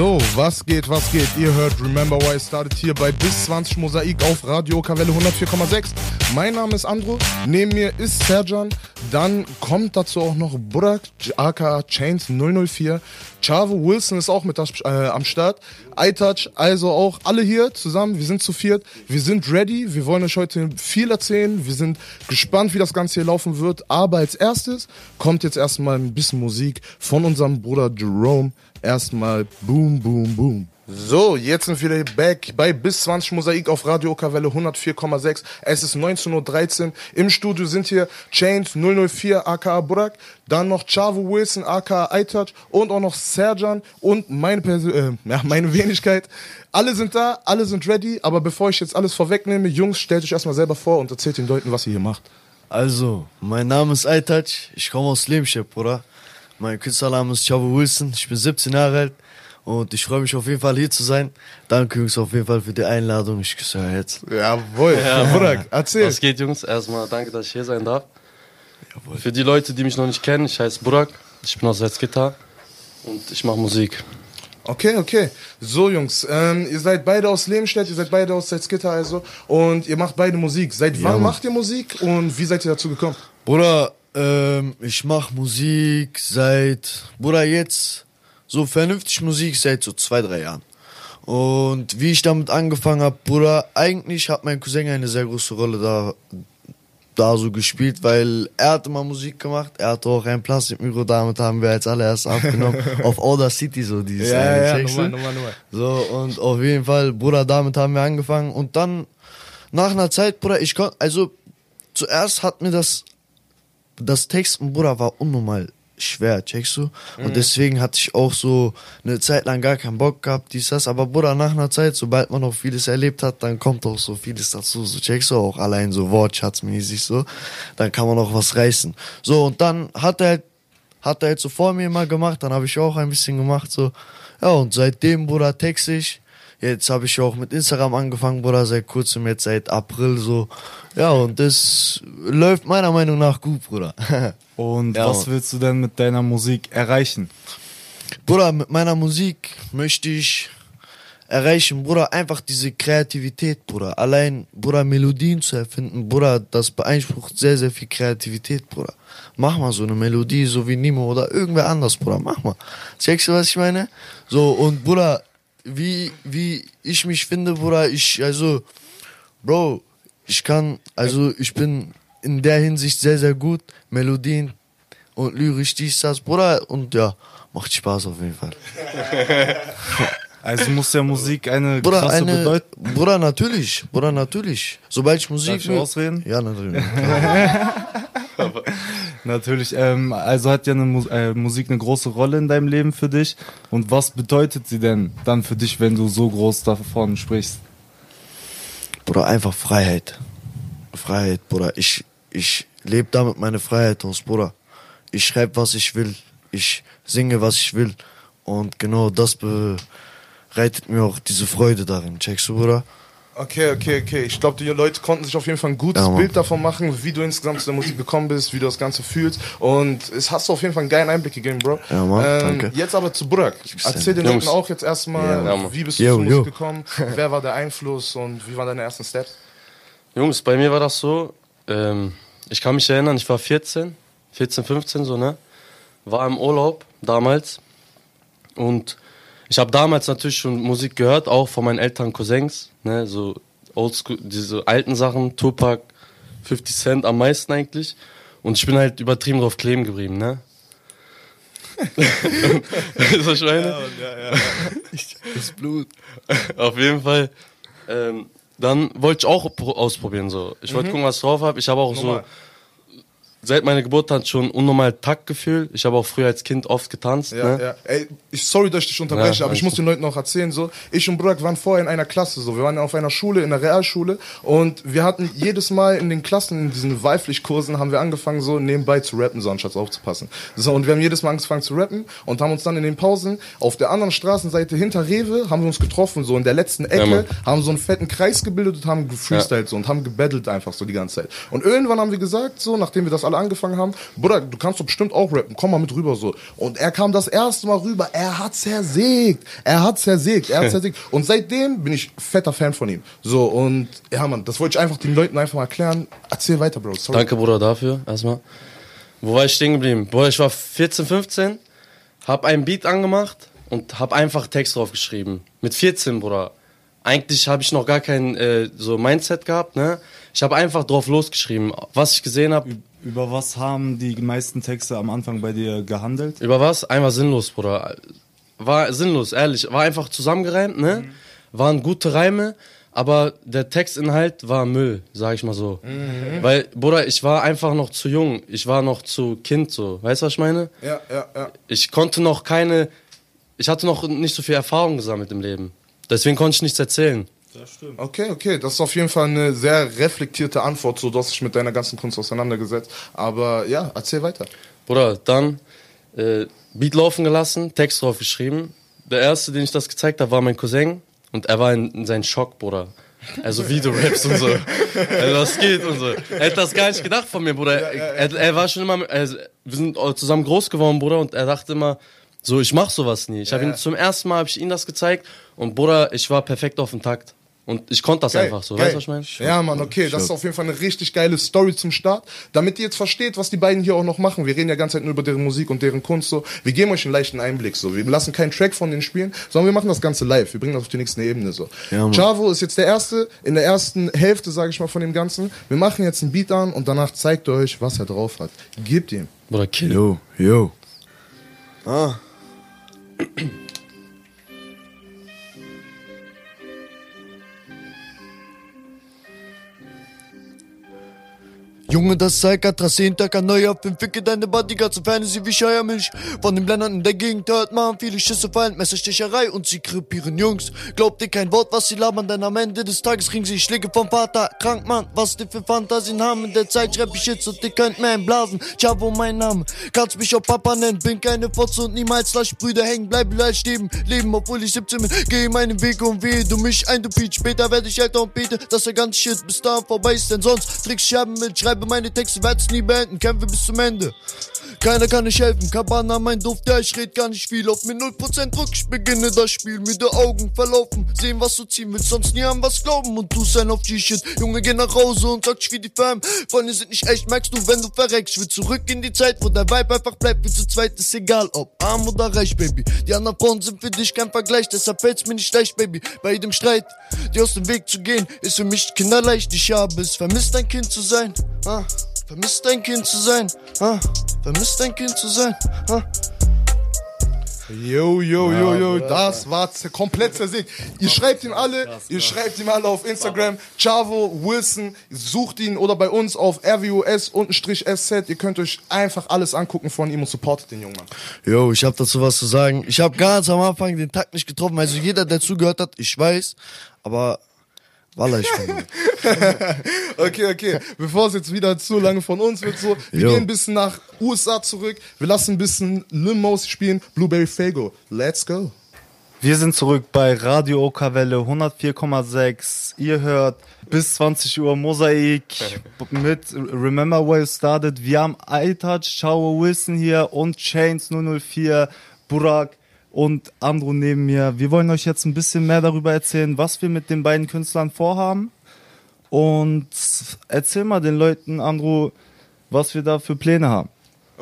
So, was geht, was geht? Ihr hört Remember Why I Started hier bei bis 20 Mosaik auf Radio Kavelle 104,6. Mein Name ist Andro, neben mir ist Serjan, dann kommt dazu auch noch Burak, aka Chains 004. Chavo Wilson ist auch mit äh, am Start. iTouch, also auch alle hier zusammen. Wir sind zu viert. Wir sind ready. Wir wollen euch heute viel erzählen. Wir sind gespannt, wie das Ganze hier laufen wird. Aber als erstes kommt jetzt erstmal ein bisschen Musik von unserem Bruder Jerome. Erstmal Boom, Boom, Boom. So, jetzt sind wir back bei bis 20 Mosaik auf Radio Okawelle 104,6. Es ist 19.13 Uhr. Im Studio sind hier Chains 004 aka Burak, dann noch Chavo Wilson aka iTouch und auch noch Serjan und meine, Persön äh, ja, meine Wenigkeit. Alle sind da, alle sind ready, aber bevor ich jetzt alles vorwegnehme, Jungs, stellt euch erstmal selber vor und erzählt den Leuten, was ihr hier macht. Also, mein Name ist iTouch, ich komme aus Lemschep, Bruder. Mein Künstlername ist Chavo Wilson, ich bin 17 Jahre alt. Und ich freue mich auf jeden Fall hier zu sein. Danke, Jungs, auf jeden Fall für die Einladung. Ich küsse euch jetzt. Jawohl. Ja, Burak, erzähl. Was geht, Jungs? Erstmal danke, dass ich hier sein darf. Jawohl. Für die Leute, die mich noch nicht kennen, ich heiße Burak. Ich bin aus Salzgitter und ich mache Musik. Okay, okay. So, Jungs, ähm, ihr seid beide aus Lehmstedt, ihr seid beide aus Salzgitter also und ihr macht beide Musik. Seit ja, wann macht ihr Musik und wie seid ihr dazu gekommen? Bruder, ähm, ich mache Musik seit, Bruder, jetzt so vernünftig Musik seit so zwei, drei Jahren. Und wie ich damit angefangen habe, Bruder, eigentlich hat mein Cousin eine sehr große Rolle da, da so gespielt, weil er hat immer Musik gemacht, er hatte auch ein Plastikmikro, damit haben wir als allererst abgenommen, auf Order City so dieses ja, ja, ja, Nummer, Nummer, Nummer. So, und auf jeden Fall, Bruder, damit haben wir angefangen und dann, nach einer Zeit, Bruder, ich konnte, also, zuerst hat mir das, das Texten, Bruder, war unnormal schwer, checkst du? Und mhm. deswegen hatte ich auch so eine Zeit lang gar keinen Bock gehabt, dies, das. Aber Bruder, nach einer Zeit, sobald man auch vieles erlebt hat, dann kommt auch so vieles dazu. So checkst du auch allein so wortschatzmäßig so. Dann kann man auch was reißen. So, und dann hat er halt, hat er halt so vor mir immer gemacht, dann habe ich auch ein bisschen gemacht, so. Ja, und seitdem, Bruder, texte ich Jetzt habe ich auch mit Instagram angefangen, Bruder, seit kurzem, jetzt seit April so. Ja, und das läuft meiner Meinung nach gut, Bruder. Und ja, was willst du denn mit deiner Musik erreichen? Bruder, mit meiner Musik möchte ich erreichen, Bruder, einfach diese Kreativität, Bruder. Allein, Bruder, Melodien zu erfinden, Bruder, das beeinsprucht sehr, sehr viel Kreativität, Bruder. Mach mal so eine Melodie, so wie Nimo oder irgendwer anders, Bruder, mach mal. Checkst du, was ich meine? So, und Bruder, wie, wie ich mich finde, Bruder, ich, also, Bro, ich kann, also, ich bin in der Hinsicht sehr, sehr gut. Melodien und lyrisch dies, das, Bruder, und ja, macht Spaß auf jeden Fall. Also muss ja Musik eine Bruder, krasse eine, Bedeutung. Bruder, natürlich. Bruder, natürlich. Sobald ich Musik. Darf ich ausreden? Ja, natürlich. natürlich. Ähm, also hat ja eine äh, Musik eine große Rolle in deinem Leben für dich. Und was bedeutet sie denn dann für dich, wenn du so groß davon sprichst? Bruder, einfach Freiheit. Freiheit, Bruder. Ich, ich lebe damit meine Freiheit aus, Bruder. Ich schreibe, was ich will. Ich singe, was ich will. Und genau das bereitet mir auch diese Freude darin. Checkst du, Bruder? Okay, okay, okay. Ich glaube, die Leute konnten sich auf jeden Fall ein gutes ja, Bild davon machen, wie du insgesamt zu der Musik gekommen bist, wie du das Ganze fühlst. Und es hast du auf jeden Fall einen geilen Einblick gegeben, Bro. Ja, Mann, ähm, danke. Jetzt aber zu Burak. Erzähl den Leuten auch jetzt erstmal, ja, wie bist du yo, zur Musik gekommen, wer war der Einfluss und wie waren deine ersten Steps? Jungs, bei mir war das so, ähm, ich kann mich erinnern, ich war 14, 14, 15 so, ne? War im Urlaub damals und ich habe damals natürlich schon Musik gehört, auch von meinen Eltern Cousins, ne? So Oldschool, diese alten Sachen, Tupac, 50 Cent am meisten eigentlich. Und ich bin halt übertrieben drauf kleben geblieben, ne? so ich meine? Ja, ja, ja. Das Blut. Auf jeden Fall. Ähm, dann wollte ich auch ausprobieren. So. Ich wollte mhm. gucken, was ich drauf habe. Ich habe auch Normal. so seit meiner Geburt hat schon unnormal Taktgefühl. Ich habe auch früher als Kind oft getanzt. Ja, ne? ja. Ey, ich, sorry, dass ich dich unterbreche, ja, aber ich muss den Leuten noch erzählen, so, ich und Burak waren vorher in einer Klasse, so, wir waren auf einer Schule, in der Realschule und wir hatten jedes Mal in den Klassen, in diesen Wahlpflichtkursen, haben wir angefangen, so nebenbei zu rappen, so anstatt aufzupassen. So, und wir haben jedes Mal angefangen zu rappen und haben uns dann in den Pausen auf der anderen Straßenseite hinter Rewe, haben wir uns getroffen, so in der letzten Ecke, ja, haben so einen fetten Kreis gebildet und haben gefreestylt, so, und haben gebettelt einfach so die ganze Zeit. Und irgendwann haben wir gesagt, so, nachdem wir das alle angefangen haben, Bruder, du kannst doch bestimmt auch rappen, komm mal mit rüber so. Und er kam das erste Mal rüber, er hat zersägt, er hat zersägt, er hat zersägt. Und seitdem bin ich fetter Fan von ihm. So, und ja, Mann, das wollte ich einfach den Leuten einfach mal erklären. Erzähl weiter, Bro. Sorry. Danke, Bruder, dafür erstmal. Wo war ich stehen geblieben? Bruder, ich war 14, 15, hab einen Beat angemacht und hab einfach Text drauf geschrieben. Mit 14, Bruder. Eigentlich habe ich noch gar kein äh, so Mindset gehabt, ne? Ich habe einfach drauf losgeschrieben, was ich gesehen habe. Über was haben die meisten Texte am Anfang bei dir gehandelt? Über was? Einfach sinnlos, Bruder. War sinnlos, ehrlich. War einfach zusammengereimt, ne? Waren gute Reime, aber der Textinhalt war Müll, sag ich mal so. Weil, Bruder, ich war einfach noch zu jung. Ich war noch zu Kind, so. Weißt du, was ich meine? Ja, ja, ja. Ich konnte noch keine. Ich hatte noch nicht so viel Erfahrung gesammelt im Leben. Deswegen konnte ich nichts erzählen. Okay, okay, das ist auf jeden Fall eine sehr reflektierte Antwort, so du hast dich mit deiner ganzen Kunst auseinandergesetzt. Aber ja, erzähl weiter. Bruder, dann äh, Beat laufen gelassen, Text drauf geschrieben. Der erste, den ich das gezeigt habe, war mein Cousin und er war in, in seinen Schock, Bruder. Also wie du rappst und so. Also, was geht und so. Er hätte das gar nicht gedacht von mir, Bruder. Er, er war schon immer, also, wir sind zusammen groß geworden, Bruder, und er dachte immer, so, ich mach sowas nie. Ich habe ihn zum ersten Mal, habe ich ihm das gezeigt und Bruder, ich war perfekt auf dem Takt. Und ich konnte das Geil, einfach so. geil. Weißt du, was ich meine? Ja, Mann, okay, das ist auf jeden Fall eine richtig geile Story zum Start. Damit ihr jetzt versteht, was die beiden hier auch noch machen. Wir reden ja ganz Zeit nur über deren Musik und deren Kunst so. Wir geben euch einen leichten Einblick so. Wir lassen keinen Track von denen spielen, sondern wir machen das Ganze live. Wir bringen das auf die nächste Ebene so. Ja, Mann. Chavo ist jetzt der Erste in der ersten Hälfte, sage ich mal, von dem Ganzen. Wir machen jetzt einen Beat an und danach zeigt er euch, was er drauf hat. Gebt ihm. Bruder, kill. Yo, yo. Ah. Junge, das zeigt Atras Tag neu auf dem Ficke deine Bodyguards und Fantasy wie Scheuermilch. Von den Blendern in der Gegend hört man viele Schüsse fallen, Messersticherei und sie krepieren Jungs. Glaubt ihr kein Wort, was sie labern, denn am Ende des Tages kriegen sie Schläge vom Vater. Krank, Mann, was die für Fantasien haben. In der Zeit schreib ich jetzt und ihr könnt mir einblasen. Chavo, mein Name. Kannst mich auch Papa nennen, bin keine Fotze und niemals lass Brüder hängen. Bleib leicht stehen, leben, obwohl ich 17 bin. Geh meinen Weg und wehe du mich ein, du Peach. Später werde ich älter und bete, dass der ganze Shit bis dahin vorbei ist, denn sonst trickst Scherben mit, schreibe meine Texte, werd's nie beenden, kämpfe bis zum Ende. Keiner kann nicht helfen, Cabana, mein Duft, ja, ich red gar nicht viel. Auf mir 0% Druck, ich beginne das Spiel. Müde Augen verlaufen, sehen, was du ziehen willst, sonst nie an was glauben. Und du sein auf G-Shit. Junge, geh nach Hause und sag dich wie die Fam. Freunde sind nicht echt, merkst du, wenn du verreckst. Ich will zurück in die Zeit, wo der Vibe einfach bleibt. Wie zu zweit ist egal, ob arm oder reich, Baby. Die anderen Frauen sind für dich kein Vergleich, deshalb fällt's mir nicht leicht, Baby. Bei jedem Streit, dir aus dem Weg zu gehen, ist für mich kinderleicht. Ich habe es vermisst, ein Kind zu sein. Ah. Vermisst ein Kind zu sein, ah, vermisst ein Kind zu sein, ah. Yo, yo, yo, yo, das war z- komplett zersägt. Ihr schreibt ihm alle, ihr schreibt ihm alle auf Instagram, Chavo, Wilson, sucht ihn oder bei uns auf RWUS-SZ. Ihr könnt euch einfach alles angucken von ihm und supportet den Jungen. Mann. Yo, ich hab dazu was zu sagen. Ich hab ganz am Anfang den Takt nicht getroffen. Also jeder, der zugehört hat, ich weiß, aber Wallah, ich bin Okay, okay. Bevor es jetzt wieder zu lange von uns wird, so, wir Jo. gehen ein bisschen nach USA zurück. Wir lassen ein bisschen Lil Mos spielen. Blueberry Fago. Let's go. Wir sind zurück bei Radio Okawelle 104,6. Ihr hört bis 20 Uhr Mosaik mit Remember Where You Started. Wir haben iTouch, Chao Wilson hier und Chains 004, Burak und Andro neben mir. Wir wollen euch jetzt ein bisschen mehr darüber erzählen, was wir mit den beiden Künstlern vorhaben. Und erzähl mal den Leuten, Andro, was wir da für Pläne haben.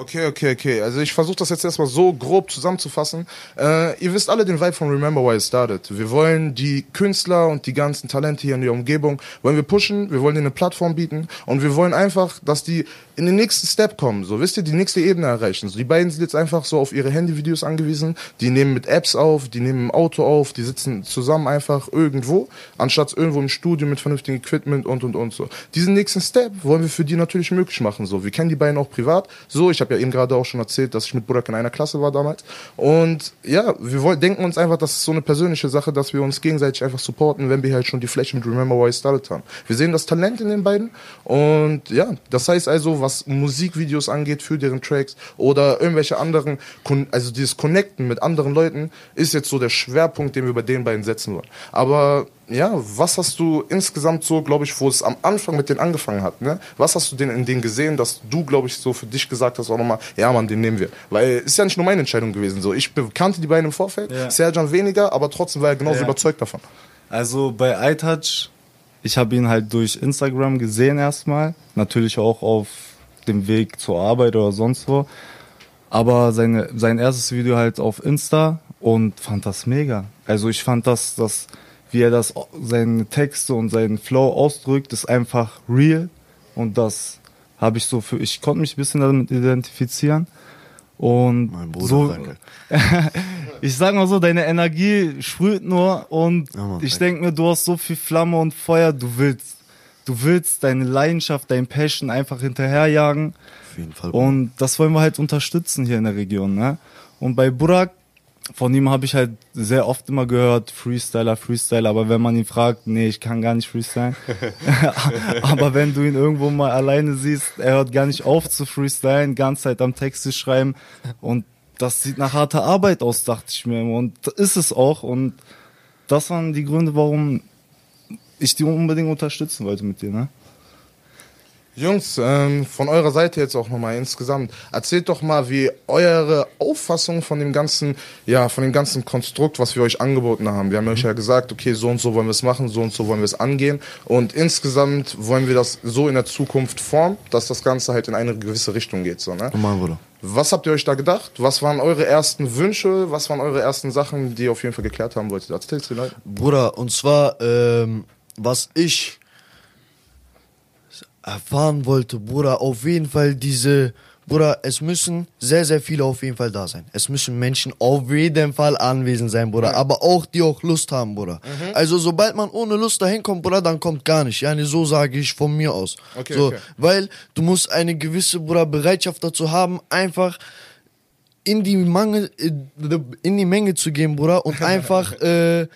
Okay, okay, okay. Also ich versuche das jetzt erstmal so grob zusammenzufassen. Äh, ihr wisst alle den Vibe von Remember Why It Started. Wir wollen die Künstler und die ganzen Talente hier in der Umgebung, wollen wir pushen, wir wollen denen eine Plattform bieten und wir wollen einfach, dass die in den nächsten Step kommen. So, wisst ihr, die nächste Ebene erreichen. So, die beiden sind jetzt einfach so auf ihre Handyvideos angewiesen. Die nehmen mit Apps auf, die nehmen im Auto auf, die sitzen zusammen einfach irgendwo, anstatt irgendwo im Studio mit vernünftigem Equipment und und und so. Diesen nächsten Step wollen wir für die natürlich möglich machen. So, wir kennen die beiden auch privat. So, ich habe ja eben gerade auch schon erzählt, dass ich mit Burak in einer Klasse war damals. Und ja, wir wollen, denken uns einfach, das ist so eine persönliche Sache, dass wir uns gegenseitig einfach supporten, wenn wir halt schon die Fläche mit Remember Why I Started haben. Wir sehen das Talent in den beiden und ja, das heißt also, was Musikvideos angeht für deren Tracks oder irgendwelche anderen, also dieses Connecten mit anderen Leuten ist jetzt so der Schwerpunkt, den wir bei den beiden setzen wollen. Aber ja, was hast du insgesamt so, glaube ich, wo es am Anfang mit denen angefangen hat, ne? Was hast du denn in denen gesehen, dass du, glaube ich, so für dich gesagt hast, auch nochmal, ja, Mann, den nehmen wir. Weil ist ja nicht nur meine Entscheidung gewesen, so. Ich kannte die beiden im Vorfeld, Ja. Serjan weniger, aber trotzdem war er genauso Ja. überzeugt davon. Also bei iTouch, ich habe ihn halt durch Instagram gesehen erstmal. Natürlich auch auf dem Weg zur Arbeit oder sonst wo. Aber seine, sein erstes Video halt auf Insta und fand das mega. Also ich fand das, das wie er das, seine Texte und seinen Flow ausdrückt, ist einfach real. Und das habe ich so für, ich konnte mich ein bisschen damit identifizieren. Und Mein Bruder, so, danke. ich sag mal so, deine Energie sprüht nur und Ja, Mann, ich denke mir, du hast so viel Flamme und Feuer, du willst, du willst deine Leidenschaft, dein Passion einfach hinterherjagen Auf jeden Fall. und das wollen wir halt unterstützen hier in der Region, ne? Und bei Burak, von ihm habe ich halt sehr oft immer gehört, Freestyler, Freestyler, aber wenn man ihn fragt, nee, ich kann gar nicht freestylen. aber wenn du ihn irgendwo mal alleine siehst, er hört gar nicht auf zu freestylen, ganze Zeit am Texte schreiben und das sieht nach harter Arbeit aus, dachte ich mir immer. Und ist es auch und das waren die Gründe, warum ich die unbedingt unterstützen wollte mit dir, ne? Jungs, ähm, von eurer Seite jetzt auch nochmal insgesamt, erzählt doch mal, wie eure Auffassung von dem ganzen, ja, von dem ganzen Konstrukt, was wir euch angeboten haben. Wir haben euch ja gesagt, okay, so und so wollen wir es machen, so und so wollen wir es angehen und insgesamt wollen wir das so in der Zukunft formen, dass das Ganze halt in eine gewisse Richtung geht, so, ne? Mein Bruder. Was habt ihr euch da gedacht? Was waren eure ersten Wünsche? Was waren eure ersten Sachen, die ihr auf jeden Fall geklärt haben wolltet? Erzählt's den Leuten. Bruder, und zwar, ähm, was ich erfahren wollte, Bruder, auf jeden Fall diese, Bruder, es müssen sehr, sehr viele auf jeden Fall da sein. Es müssen Menschen auf jeden Fall anwesend sein, Bruder, aber auch die auch Lust haben, Bruder. Also sobald man ohne Lust dahin kommt, Bruder, dann kommt gar nicht. Ja, so sage ich von mir aus. Okay, so, okay. Weil du musst eine gewisse, Bruder, Bereitschaft dazu haben, einfach in die, Mangel, in die Menge zu gehen, Bruder, und einfach, äh,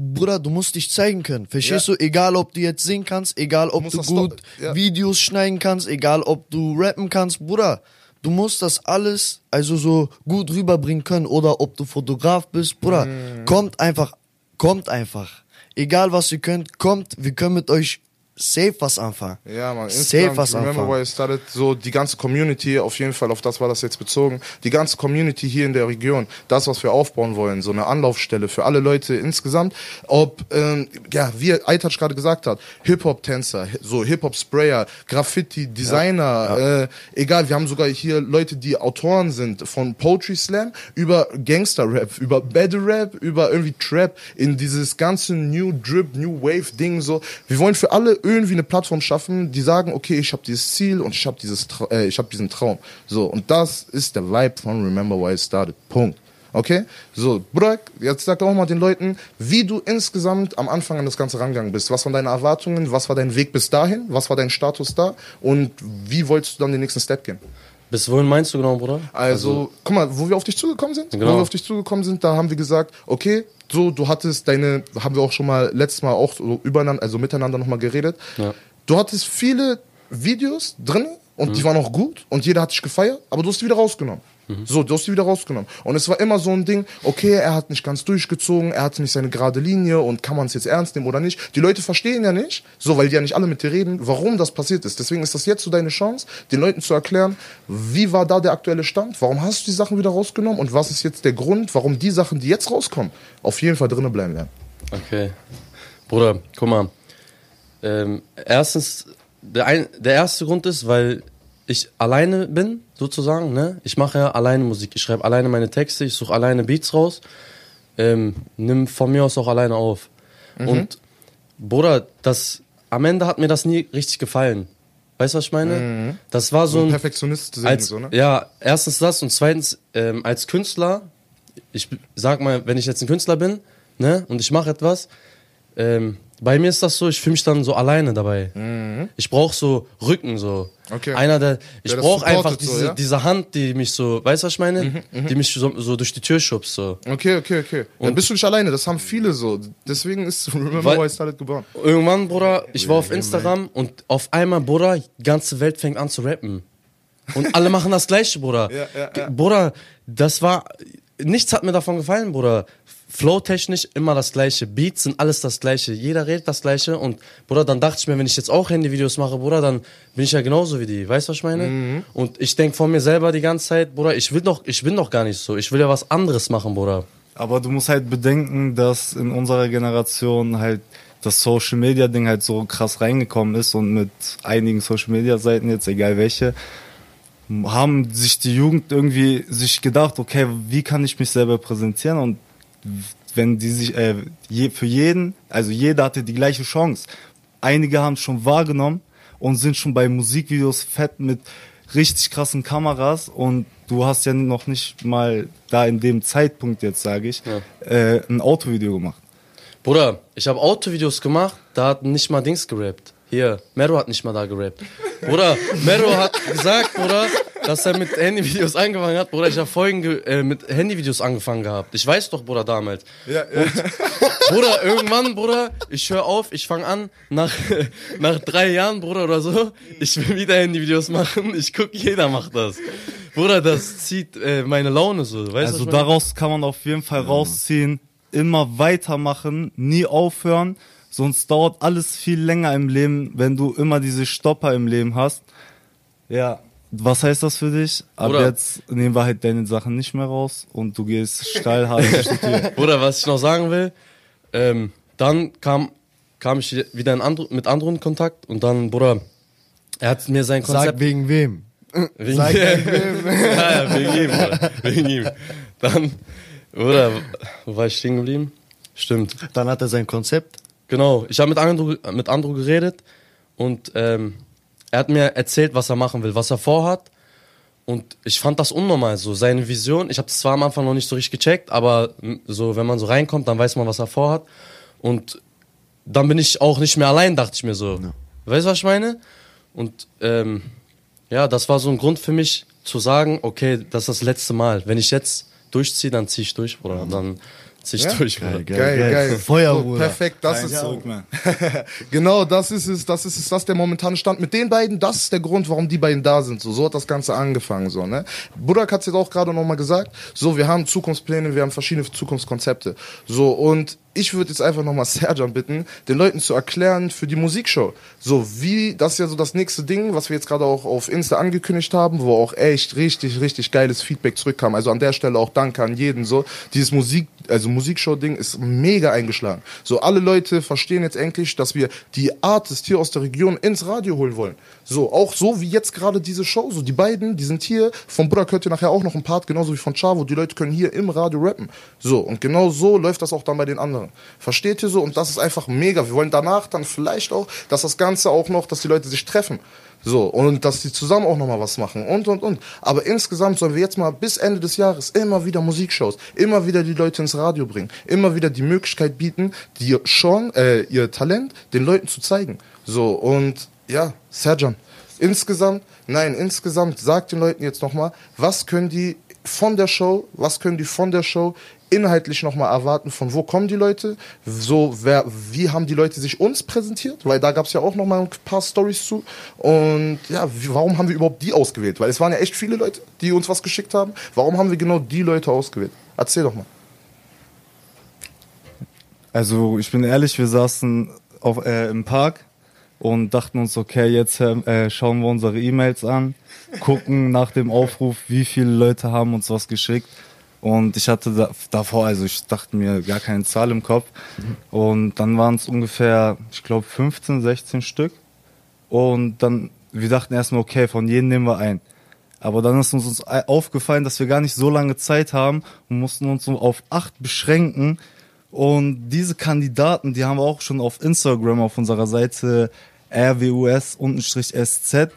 Bruder, du musst dich zeigen können. Verstehst Ja. du? Egal, ob du jetzt singen kannst, egal, ob du das gut ja. Videos schneiden kannst, egal, ob du rappen kannst, Bruder. Du musst das alles also so gut rüberbringen können oder ob du Fotograf bist, Bruder. Mhm. Kommt einfach, kommt einfach. Egal was ihr könnt, kommt. Wir können mit euch safe was anfangen. Ja, man. Safe was Remember anfangen. why I started. So die ganze Community, auf jeden Fall, auf das war das jetzt bezogen. Die ganze Community hier in der Region, das, was wir aufbauen wollen, so eine Anlaufstelle für alle Leute insgesamt. Ob, ähm, ja, wie Eitach gerade gesagt hat, Hip-Hop-Tänzer, so Hip-Hop-Sprayer, Graffiti-Designer, Äh, egal, wir haben sogar hier Leute, die Autoren sind, von Poetry Slam über Gangster-Rap, über Battle-Rap, über irgendwie Trap, in dieses ganze New Drip, New Wave-Ding so. Wir wollen für alle irgendwie eine Plattform schaffen, die sagen, okay, ich habe dieses Ziel und ich habe äh, ich diesen Traum. So und das ist der Vibe von Remember Why It Started. Punkt. Okay? So, Bruder, jetzt sag doch mal den Leuten, wie du insgesamt am Anfang an das Ganze rangegangen bist. Was waren deine Erwartungen? Was war dein Weg bis dahin? Was war dein Status da? Und wie wolltest du dann den nächsten Step gehen? Bis wohin meinst du genau, Bruder? Also, guck mal, wo wir auf dich zugekommen sind, Genau. wo wir auf dich zugekommen sind, da haben wir gesagt, okay, so, du hattest deine, haben wir auch schon mal letztes Mal auch so übereinander, also miteinander nochmal geredet. Ja. Du hattest viele Videos drin und Mhm. die waren auch gut und jeder hat dich gefeiert, aber du hast die wieder rausgenommen. Mhm. So, du hast die wieder rausgenommen. Und es war immer so ein Ding, okay, er hat nicht ganz durchgezogen, er hatte nicht seine gerade Linie und kann man es jetzt ernst nehmen oder nicht. Die Leute verstehen ja nicht, so, weil die ja nicht alle mit dir reden, warum das passiert ist. Deswegen ist das jetzt so deine Chance, den Leuten zu erklären, wie war da der aktuelle Stand, warum hast du die Sachen wieder rausgenommen und was ist jetzt der Grund, warum die Sachen, die jetzt rauskommen, auf jeden Fall drinnen bleiben werden. Okay. Bruder, guck mal. Ähm, erstens, der, ein, der erste Grund ist, weil ich alleine bin, sozusagen. Ne? Ich mache ja alleine Musik. Ich schreibe alleine meine Texte, ich suche alleine Beats raus. Ähm, nimm von mir aus auch alleine auf. Und Bruder, das, am Ende hat mir das nie richtig gefallen. Weißt du, was ich meine? Das war so So ein ein. Perfektionist zu sehen, Als, so, ne? Ja, erstens das und zweitens, ähm, als Künstler, ich sag mal, wenn ich jetzt ein Künstler bin, ne, und ich mache etwas, ähm, bei mir ist das so, ich fühle mich dann so alleine dabei. Ich brauche so Rücken, so. Mhm. Okay. Einer, der, ich brauche einfach supportet so, diese, ja? diese Hand, die mich so, weißt du, was ich meine? Mhm, die mich so, so durch die Tür schubst, so. Okay, okay, okay. Dann bist du nicht alleine, das haben viele so. Deswegen ist Remember Why I Started geboren. Irgendwann, Bruder, ich war auf Instagram und auf einmal, Bruder, die ganze Welt fängt an zu rappen. Und alle machen das Gleiche, Bruder. Ja, ja, ja. Bruder, das war, nichts hat mir davon gefallen, Bruder. Flow-technisch immer das gleiche. Beats sind alles das gleiche. Jeder redet das gleiche. Und Bruder, dann dachte ich mir, wenn ich jetzt auch Handyvideos mache, Bruder, dann bin ich ja genauso wie die. Weißt du, was ich meine? Und ich denk von mir selber die ganze Zeit, Bruder, ich will doch, ich bin doch gar nicht so. Ich will ja was anderes machen, Bruder. Aber du musst halt bedenken, dass in unserer Generation halt das Social Media Ding halt so krass reingekommen ist und mit einigen Social Media Seiten jetzt, egal welche, haben sich die Jugend irgendwie sich gedacht, okay, wie kann ich mich selber präsentieren und wenn die sich äh, je, für jeden, also jeder hatte die gleiche Chance. Einige haben es schon wahrgenommen und sind schon bei Musikvideos fett mit richtig krassen Kameras und du hast ja noch nicht mal da in dem Zeitpunkt jetzt, sage ich, äh, ein Autovideo gemacht. Bruder, ich habe Autovideos gemacht, da hat nicht mal Dings gerappt. Hier, Mero hat nicht mal da gerappt. Bruder, Mero hat gesagt, Bruder, dass er mit Handyvideos angefangen hat. Bruder, ich habe Folgen ge- äh, mit Handyvideos angefangen gehabt. Ich weiß doch, Bruder, damals. Ja, ja. Bruder, irgendwann, Bruder, ich höre auf, ich fange an, nach, nach drei Jahren, Bruder, oder so, ich will wieder Handyvideos machen. Ich guck, jeder macht das. Bruder, das zieht äh, meine Laune so. Weißt du, Also daraus kann man auf jeden Fall rausziehen, immer weitermachen, nie aufhören, sonst dauert alles viel länger im Leben, wenn du immer diese Stopper im Leben hast. Ja, was heißt das für dich? Ab Bruder. jetzt nehmen wir halt deine Sachen nicht mehr raus und du gehst steil hart durch die Tür. Bruder, was ich noch sagen will, ähm, dann kam, kam ich wieder in andre, mit anderen in Kontakt und dann, Bruder, er hat mir sein Sag Konzept... wegen wem? wegen, Sag wegen wem? ja, ja, wegen ihm, Bruder, wegen ihm. Dann, Bruder, wo war ich stehen geblieben? Stimmt. Dann hat er sein Konzept. Genau, ich habe mit Andrew, mit Andrew geredet und ähm, er hat mir erzählt, was er machen will, was er vorhat. Und ich fand das unnormal, so seine Vision. Ich habe das zwar am Anfang noch nicht so richtig gecheckt, aber so wenn man so reinkommt, dann weiß man, was er vorhat. Und dann bin ich auch nicht mehr allein, dachte ich mir so. Weißt du, was ich meine? Und ähm, ja, das war so ein Grund für mich zu sagen, okay, das ist das letzte Mal. Wenn ich jetzt durchziehe, dann ziehe ich durch, Bruder. Dann ziehe ich Ja? durch, Bruder. Geil, geil. Feuer, So, Bruder. Perfekt, das Eins ist man. genau, das ist es, das ist es, das ist der momentane Stand. Mit den beiden, das ist der Grund, warum die beiden da sind. So, so hat das Ganze angefangen, so, ne? Budak hat es jetzt auch gerade nochmal gesagt. So, wir haben Zukunftspläne, wir haben verschiedene Zukunftskonzepte. So, und ich würde jetzt einfach nochmal Serjan bitten, den Leuten zu erklären für die Musikshow. So, wie, das ist ja so das nächste Ding, was wir jetzt gerade auch auf Insta angekündigt haben, wo auch echt richtig, richtig geiles Feedback zurückkam. Also an der Stelle auch Danke an jeden, so. Dieses Musik, also Musikshow-Ding ist mega eingeschlagen. So, alle Leute verstehen jetzt endlich, dass wir die Artist hier aus der Region ins Radio holen wollen. So, auch so wie jetzt gerade diese Show. So, die beiden, die sind hier. Von Buddha hört ihr nachher auch noch ein Part, genauso wie von Chavo. Die Leute können hier im Radio rappen. So, und genau so läuft das auch dann bei den anderen. Versteht ihr so? Und das ist einfach mega. Wir wollen danach dann vielleicht auch, dass das Ganze auch noch, dass die Leute sich treffen. So, und dass die zusammen auch nochmal was machen und, und, und. Aber insgesamt sollen wir jetzt mal bis Ende des Jahres immer wieder Musikshows, immer wieder die Leute ins Radio bringen, immer wieder die Möglichkeit bieten, die schon, äh, ihr Talent den Leuten zu zeigen. So, und ja, Serjan, insgesamt, nein, insgesamt, sagt den Leuten jetzt nochmal, was können die von der Show, was können die von der Show inhaltlich nochmal erwarten, von wo kommen die Leute, so wer, wie haben die Leute sich uns präsentiert, weil da gab es ja auch nochmal ein paar Stories zu und ja, wie, warum haben wir überhaupt die ausgewählt, weil es waren ja echt viele Leute, die uns was geschickt haben, warum haben wir genau die Leute ausgewählt? Erzähl doch mal. Also ich bin ehrlich, wir saßen auf, äh, im Park und dachten uns, okay, jetzt äh, schauen wir unsere E-Mails an, gucken nach dem Aufruf, wie viele Leute haben uns was geschickt. Und ich hatte da, davor, also ich dachte mir gar keine Zahl im Kopf. Und dann waren es ungefähr, ich glaube, 15, 16 Stück. Und dann, wir dachten erstmal, okay, von jedem nehmen wir ein. Aber dann ist uns, aufgefallen, dass wir gar nicht so lange Zeit haben und mussten uns auf acht beschränken. Und diese Kandidaten, die haben wir auch schon auf Instagram auf unserer Seite rwus-sz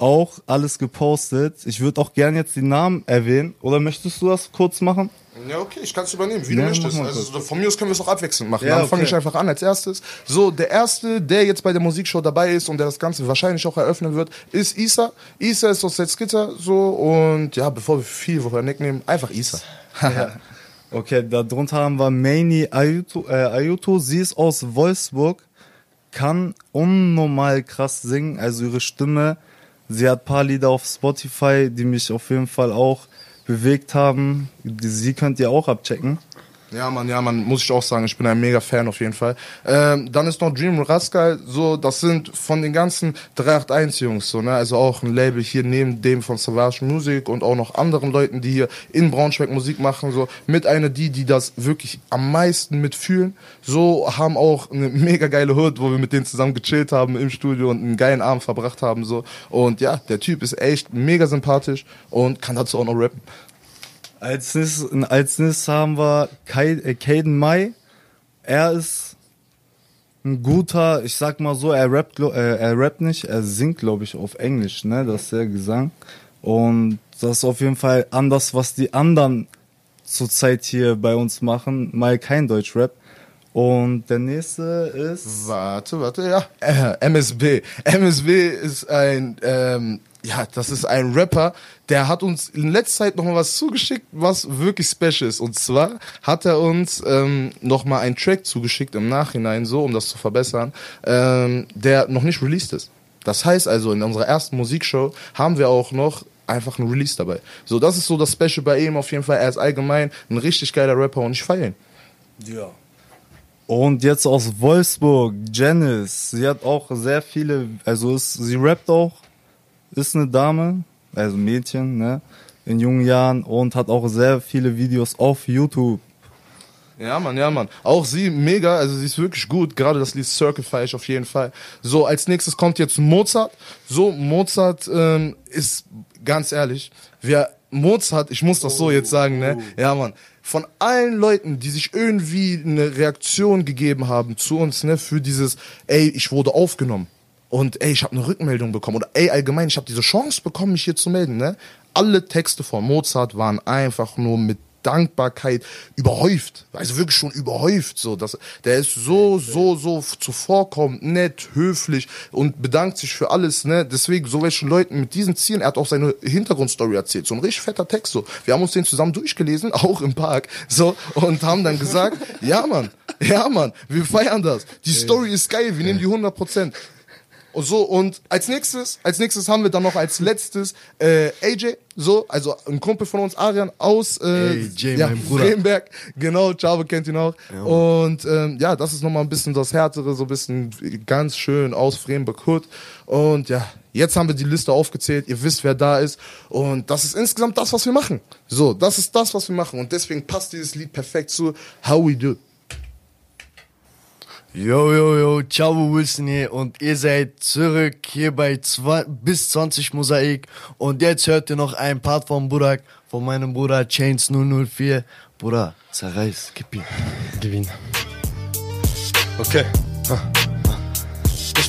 auch alles gepostet. Ich würde auch gerne jetzt die Namen erwähnen. Oder möchtest du das kurz machen? Ja, okay, ich kann es übernehmen, wie Ja, du möchtest. Also, von mir aus können wir es auch abwechselnd machen. Ja, Dann fange okay. ich einfach an als erstes. So, der erste, der jetzt bei der Musikshow dabei ist und der das Ganze wahrscheinlich auch eröffnen wird, ist Isa. Isa ist aus Salzgitter so und ja, bevor wir viel vorwegnehmen, einfach Isa. Okay, darunter haben wir Maini Ayuto, äh, Ayuto. Sie ist aus Wolfsburg, kann unnormal krass singen, also ihre Stimme. Sie hat paar Lieder auf Spotify, die mich auf jeden Fall auch bewegt haben. Sie könnt ihr auch abchecken. Ja, Mann, ja, man muss ich auch sagen, ich bin ein mega Fan auf jeden Fall. Ähm, dann ist noch Dream Rascal, so, das sind von den ganzen 381 Jungs, so, ne, also auch ein Label hier neben dem von Savage Music und auch noch anderen Leuten, die hier in Braunschweig Musik machen, so, mit einer die, die das wirklich am meisten mitfühlen, so, haben auch eine mega geile Hood, wo wir mit denen zusammen gechillt haben im Studio und einen geilen Abend verbracht haben, so, und ja, der Typ ist echt mega sympathisch und kann dazu auch noch rappen. Als nächstes, als nächstes haben wir äh, Caden Mai. Er ist ein guter, ich sag mal so, er rappt, äh, er rappt nicht, er singt, glaube ich, auf Englisch, ne? Das ist der Gesang. Und das ist auf jeden Fall anders, was die anderen zurzeit hier bei uns machen. Mal kein Deutschrap. Und der nächste ist. Warte, warte, ja. Äh, MSB. MSB ist ein, ähm, ja, das ist ein Rapper, der hat uns in letzter Zeit nochmal was zugeschickt, was wirklich special ist. Und zwar hat er uns ähm, nochmal einen Track zugeschickt im Nachhinein, so, um das zu verbessern, ähm, der noch nicht released ist. Das heißt also, in unserer ersten Musikshow haben wir auch noch einfach ein Release dabei. So, das ist so das Special bei ihm auf jeden Fall. Er ist allgemein ein richtig geiler Rapper und ich feiere ihn. Ja. Und jetzt aus Wolfsburg, Janice. Sie hat auch sehr viele, also ist, sie rappt auch, ist eine Dame, also Mädchen, ne, in jungen Jahren und hat auch sehr viele Videos auf YouTube. Ja, Mann, ja, Mann. Auch sie mega, also sie ist wirklich gut. Gerade das Lied Circle feier ich auf jeden Fall. So, als nächstes kommt jetzt Mozart. So, Mozart ähm, ist, ganz ehrlich, wer Mozart, ich muss das so jetzt sagen, ne? Ja, Mann. Von allen Leuten, die sich irgendwie eine Reaktion gegeben haben zu uns, ne, für dieses, ey, ich wurde aufgenommen. Und ey, ich habe eine Rückmeldung bekommen. Oder ey, allgemein, ich habe diese Chance bekommen, mich hier zu melden. Ne? Alle Texte von Mozart waren einfach nur mit Dankbarkeit überhäuft. Also wirklich schon überhäuft. So. Das, der ist so, so, so zuvorkommend, nett, höflich und bedankt sich für alles. Ne? Deswegen, so welchen Leuten mit diesen Zielen, er hat auch seine Hintergrundstory erzählt. So ein richtig fetter Text. So. Wir haben uns den zusammen durchgelesen, auch im Park. So, und haben dann gesagt, ja Mann, ja Mann, wir feiern das. Die Story ist geil, wir nehmen die 100 Prozent. Und so, und als nächstes, als nächstes haben wir dann noch als letztes äh, AJ, so, also ein Kumpel von uns, Arian, aus äh, AJ, ja, mein Bruder. Fremberg. Genau, Chavo kennt ihn auch. und ähm, ja, das ist nochmal ein bisschen das Härtere, so ein bisschen ganz schön aus Fremberg Hood. Und ja, jetzt haben wir die Liste aufgezählt, ihr wisst, wer da ist. Und das ist insgesamt das, was wir machen. So, das ist das, was wir machen. Und deswegen passt dieses Lied perfekt zu How We Do. Yo, yo, yo, ciao Wilson hier und ihr seid zurück hier bei zwei, bis 20 Mosaik und jetzt hört ihr noch einen Part von Burak, von meinem Bruder Chains 004. Bruder, zerreiß, gib ihn. Gewinn. Okay. Ich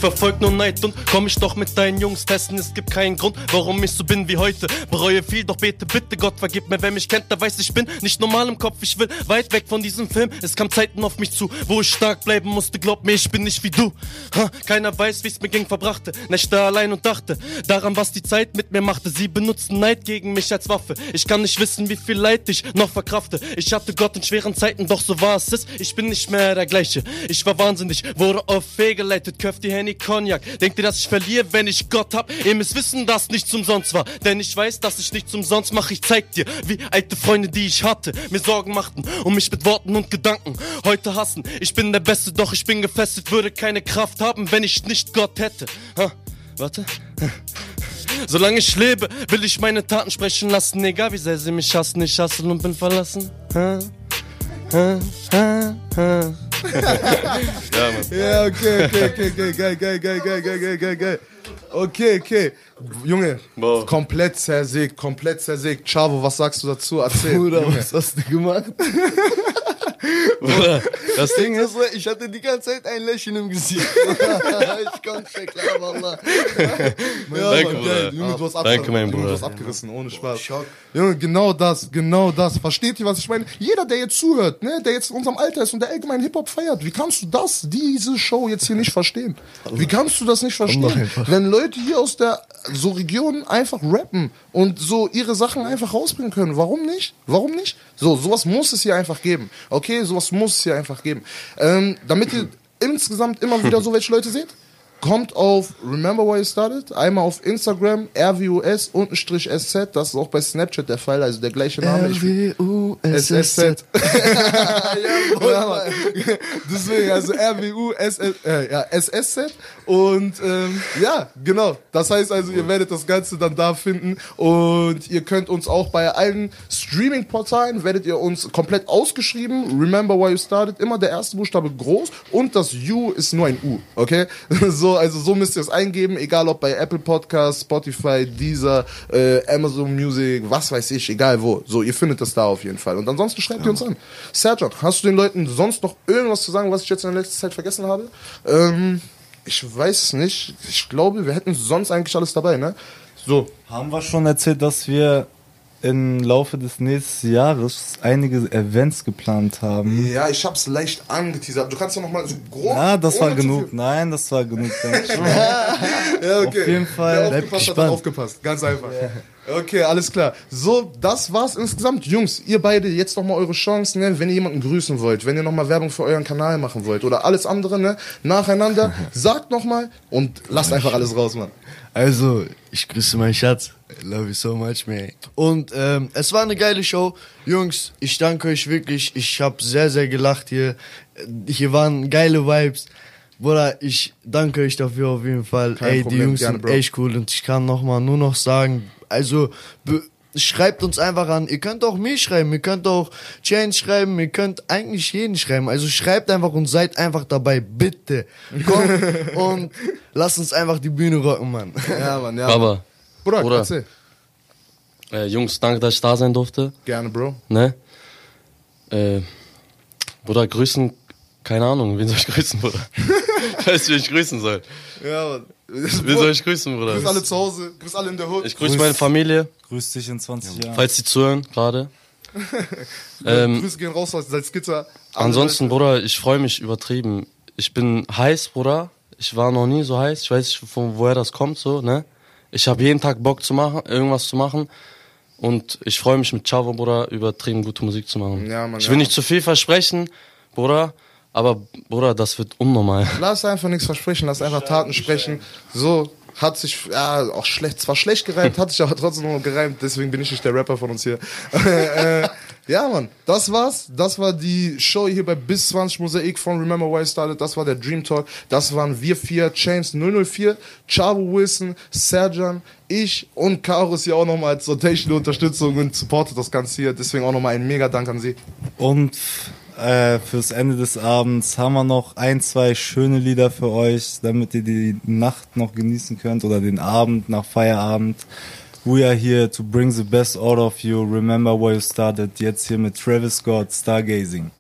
verfolg nur Neid und komm ich doch mit deinen Jungs testen. Es gibt keinen Grund, warum ich so bin wie heute. Bereue viel, doch bete bitte Gott, vergib mir. Wer mich kennt, der weiß, ich bin nicht normal im Kopf. Ich will weit weg von diesem Film. Es kam Zeiten auf mich zu, wo ich stark bleiben musste. Glaub mir, ich bin nicht wie du. Ha, keiner weiß, wie's mir ging, verbrachte. Nächte allein und dachte daran, was die Zeit mit mir machte. Sie benutzten Neid gegen mich als Waffe. Ich kann nicht wissen, wie viel Leid ich noch verkrafte. Ich hatte Gott in schweren Zeiten, doch so war es. Ich bin nicht mehr der gleiche. Ich war wahnsinnig, wurde auf fehlgeleitet, köfft die Henny Cognac. Denkt ihr, dass ich verliere, wenn ich Gott hab? Ihr müsst wissen, dass nichts umsonst war. Denn ich weiß, dass ich nichts umsonst mache. Ich zeig dir, wie alte Freunde, die ich hatte, mir Sorgen machten um mich mit Worten und Gedanken. Heute hassen, ich bin der Beste, doch ich bin gefesselt, würde keine Kraft haben, wenn ich nicht Gott hätte. Ha, warte. Solange ich lebe, will ich meine Taten sprechen lassen. Egal wie sehr sie mich hassen, ich hasse und bin verlassen. Ha, ha, ha, ha. Ja, okay, okay, okay, okay, geil, geil, geil, geil, geil, geil, geil, geil. Okay, okay. Junge, Boah. komplett zersägt, komplett zersägt. Chavo, was sagst du dazu? Erzähl. Bruder, Junge. was hast du gemacht? Das Ding ist, ich hatte die ganze Zeit ein Lächeln im Gesicht. ich konnte nicht klar, Wallah. Ja, Danke, Mann, Bruder. geil. Junge, du hast, Danke, abgerissen. mein Junge, Bruder. du hast abgerissen, ohne Spaß. Schock. Junge, genau das, genau das. Versteht ihr, was ich meine? Jeder, der jetzt zuhört, ne, der jetzt in unserem Alter ist und der allgemein Hip-Hop feiert, wie kannst du das, diese Show jetzt hier nicht verstehen? Wie kannst du das nicht verstehen? Wenn Leute hier aus der so Region einfach rappen und so ihre Sachen einfach rausbringen können, warum nicht? Warum nicht? So, sowas muss es hier einfach geben. Okay, sowas muss es hier einfach geben. Ähm, damit ihr insgesamt immer wieder so welche Leute seht, kommt auf Remember Why You Started, einmal auf Instagram, RWUS untenstrich SZ, das ist auch bei Snapchat der Fall, also der gleiche Name. R-W-U-S-S-Z. ja. Deswegen, also RWU, SS, äh. Und ähm, ja, genau. Das heißt also, ihr werdet das Ganze dann da finden. Und ihr könnt uns auch bei allen Streaming-Portalen, werdet ihr uns komplett ausgeschrieben. Remember why you started. Immer der erste Buchstabe groß und das U ist nur ein U. Okay? So, also so müsst ihr es eingeben, egal ob bei Apple Podcasts, Spotify, Deezer, äh, Amazon Music, was weiß ich, egal wo. So, ihr findet das da auf jeden Fall. Und ansonsten schreibt ihr uns an. Sergio, hast du den Leuten sonst noch irgendwas zu sagen, was ich jetzt in der letzten Zeit vergessen habe? Ähm, ich weiß es nicht. Ich glaube, wir hätten sonst eigentlich alles dabei, ne? So, Haben wir schon erzählt, dass wir im Laufe des nächsten Jahres einige Events geplant haben? ja, ich hab's leicht angeteasert. Du kannst ja noch mal so grob. Ja, das war genug. Nein, das war genug. Ja, okay. Auf jeden Fall. Wer aufgepasst hat, hat aufgepasst. Ganz einfach. Okay, alles klar. So, das war's insgesamt. Jungs, ihr beide, jetzt nochmal eure Chance, ne? wenn ihr jemanden grüßen wollt, wenn ihr nochmal Werbung für euren Kanal machen wollt oder alles andere, ne? nacheinander, sagt nochmal und lasst einfach alles raus, Mann. Also, ich grüße meinen Schatz. I love you so much, man. Und ähm, es war eine geile Show. Jungs, ich danke euch wirklich. Ich habe sehr, sehr gelacht hier. Hier waren geile Vibes. Bruder, ich danke euch dafür auf jeden Fall. Kein Ey, die Problem, Jungs gerne, sind Bro. echt cool und ich kann nochmal nur noch sagen, also schreibt uns einfach an. Ihr könnt auch mir schreiben, ihr könnt auch Chance schreiben, ihr könnt eigentlich jeden schreiben. Also schreibt einfach und seid einfach dabei, bitte. Kommt und lasst uns einfach die Bühne rocken, Mann. Ja, Mann, ja. Aber, Bruder, Bruder. erzähl. äh, Jungs, danke, dass ich da sein durfte. Gerne, Bro. Ne? Äh, Bruder, grüßen, keine Ahnung, wen soll ich grüßen, Bruder? ich weiß nicht, wen ich grüßen soll. Ja, Mann. Wen soll ich grüßen, Bruder? Grüß alle zu Hause, grüß alle in der Hood. Ich grüße meine Familie, Grüß dich in 20 Jahren. falls sie zuhören, gerade. ähm, Grüße gehen raus aus Salzgitter. ansonsten, Bruder, ich freue mich übertrieben. Ich bin heiß, Bruder. Ich war noch nie so heiß. Ich weiß nicht, von woher das kommt, so, ne? Ich habe jeden Tag Bock zu machen, irgendwas zu machen. Und ich freue mich mit Chavo, Bruder, übertrieben gute Musik zu machen. Ja, Mann, ich ja. will nicht zu viel versprechen, Bruder, aber Bruder, das wird unnormal. Lass einfach nichts versprechen, lass einfach Taten sprechen. So hat sich, ja, auch schlecht, zwar schlecht gereimt, hat sich aber trotzdem noch gereimt, deswegen bin ich nicht der Rapper von uns hier. ja, Mann, das war's. Das war die Show hier bei Bis 20 Mosaik von Remember Why I Started. Das war der Dream Talk. Das waren wir vier, Chains 004, Chavo Wilson, Serjan, ich und Karus hier auch nochmal als rotation Unterstützung und supportet das Ganze hier. Deswegen auch nochmal ein mega Dank an Sie. Und äh, fürs Ende des Abends haben wir noch ein, zwei schöne Lieder für euch, damit ihr die Nacht noch genießen könnt oder den Abend nach Feierabend. We are here to bring the best out of you. Remember where you started. Jetzt hier mit Travis Scott, Stargazing.